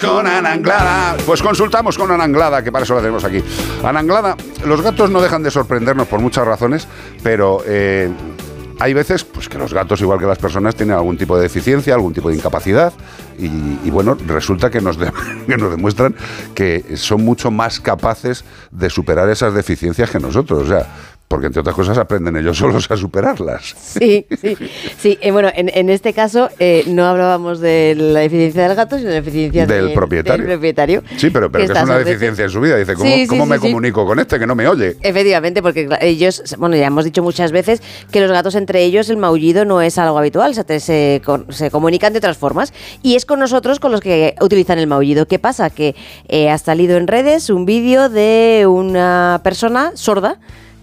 Con Ananglada. Pues consultamos con Ananglada, que para eso la tenemos aquí. Ananglada, los gatos no dejan de sorprendernos por muchas razones, pero eh, hay veces pues, que los gatos, igual que las personas, tienen algún tipo de deficiencia, algún tipo de incapacidad, y, bueno, resulta que nos, que nos demuestran que son mucho más capaces de superar esas deficiencias que nosotros. O sea, porque entre otras cosas aprenden ellos solos a superarlas. Sí, sí, sí. Eh, bueno, en, este caso eh, no hablábamos de la deficiencia del gato, sino de la deficiencia del, propietario. del propietario. Sí, pero, pero que, es una deficiencia en su vida. Dice, ¿cómo, me comunico con este que no me oye? Efectivamente, porque ellos, bueno, ya hemos dicho muchas veces que los gatos entre ellos el maullido no es algo habitual, se, se, se comunican de otras formas. Y es con nosotros con los que utilizan el maullido. ¿Qué pasa? Que eh, ha salido en redes un vídeo de una persona sorda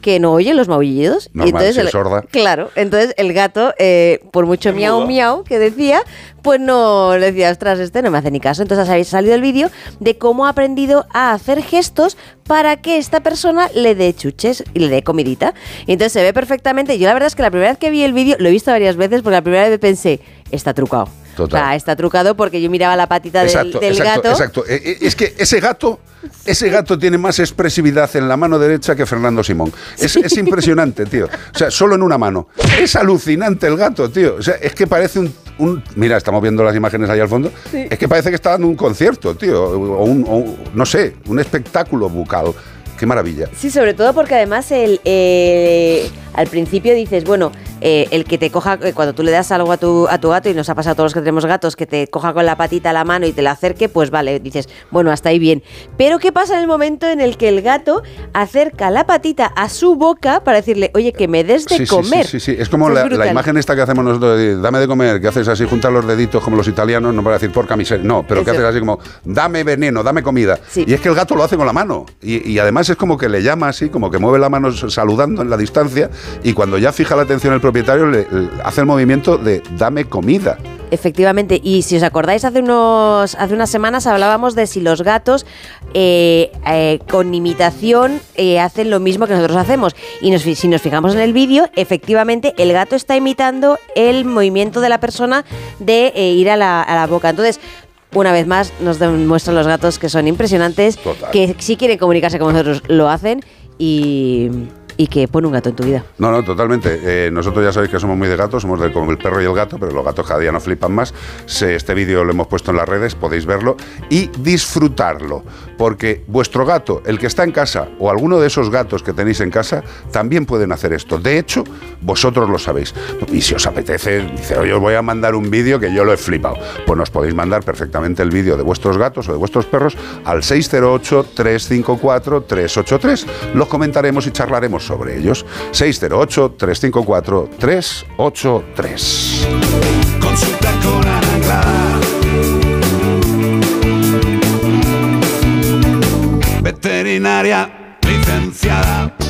que no oye los maullidos. y entonces sorda. Claro, entonces el gato, eh, por mucho miau miau que decía, pues no le decía, ostras, este no me hace ni caso. Entonces ha salido el vídeo de cómo ha aprendido a hacer gestos para que esta persona le dé chuches y le dé comidita. Y entonces se ve perfectamente. Yo la verdad es que la primera vez que vi el vídeo, lo he visto varias veces, porque la primera vez pensé, está trucado. Total. está trucado porque yo miraba la patita del, gato. Exacto, eh, eh, Es que ese gato, ese gato tiene más expresividad en la mano derecha que Fernando Simón. Es, es, impresionante, tío. O sea, solo en una mano. Es alucinante el gato, tío. O sea, es que parece un un, mira, estamos viendo las imágenes ahí al fondo. Es que parece que está dando un concierto, tío, o un, no sé, un espectáculo bucal. Qué maravilla. Sí, sobre todo porque además el, eh, al principio dices, bueno, eh, el que te coja, eh, cuando tú le das algo a tu, a tu gato, y nos ha pasado a todos los que tenemos gatos, que te coja con la patita a la mano y te la acerque, pues vale, dices, bueno, hasta ahí bien. Pero ¿qué pasa en el momento en el que el gato acerca la patita a su boca para decirle, oye, que me des de comer? Sí, sí, sí, es como la, imagen esta que hacemos nosotros, de, dame de comer, que haces así, juntas los deditos como los italianos, no para decir por camiseta, no, pero que haces así como, dame veneno, dame comida. Y es que el gato lo hace con la mano. Y, y además es como que le llama así, como que mueve la mano saludando en la distancia, y cuando ya fija la atención el propietario, le, hace el movimiento de dame comida. Efectivamente, y si os acordáis, hace, unos, hace unas semanas hablábamos de si los gatos eh, eh, con imitación eh, hacen lo mismo que nosotros hacemos. Y si nos fijamos en el vídeo, efectivamente el gato está imitando el movimiento de la persona de ir a la, a la boca. Entonces, una vez más nos demuestran los gatos que son impresionantes, que si quieren comunicarse con nosotros lo hacen y y que pone un gato en tu vida. No, no, totalmente. Eh, nosotros ya sabéis que somos muy de gatos, somos de como el perro y el gato, pero los gatos cada día nos flipan más. este vídeo lo hemos puesto en las redes, podéis verlo y disfrutarlo, porque vuestro gato, el que está en casa, o alguno de esos gatos que tenéis en casa, también pueden hacer esto. De hecho, vosotros lo sabéis. Y si os apetece, dice, oye, os voy a mandar un vídeo que yo lo he flipado. Pues nos podéis mandar perfectamente el vídeo de vuestros gatos o de vuestros perros al 608-354-383. Los comentaremos y charlaremos sobre ellos. 608-354-383. Consulta con Veterinaria licenciada.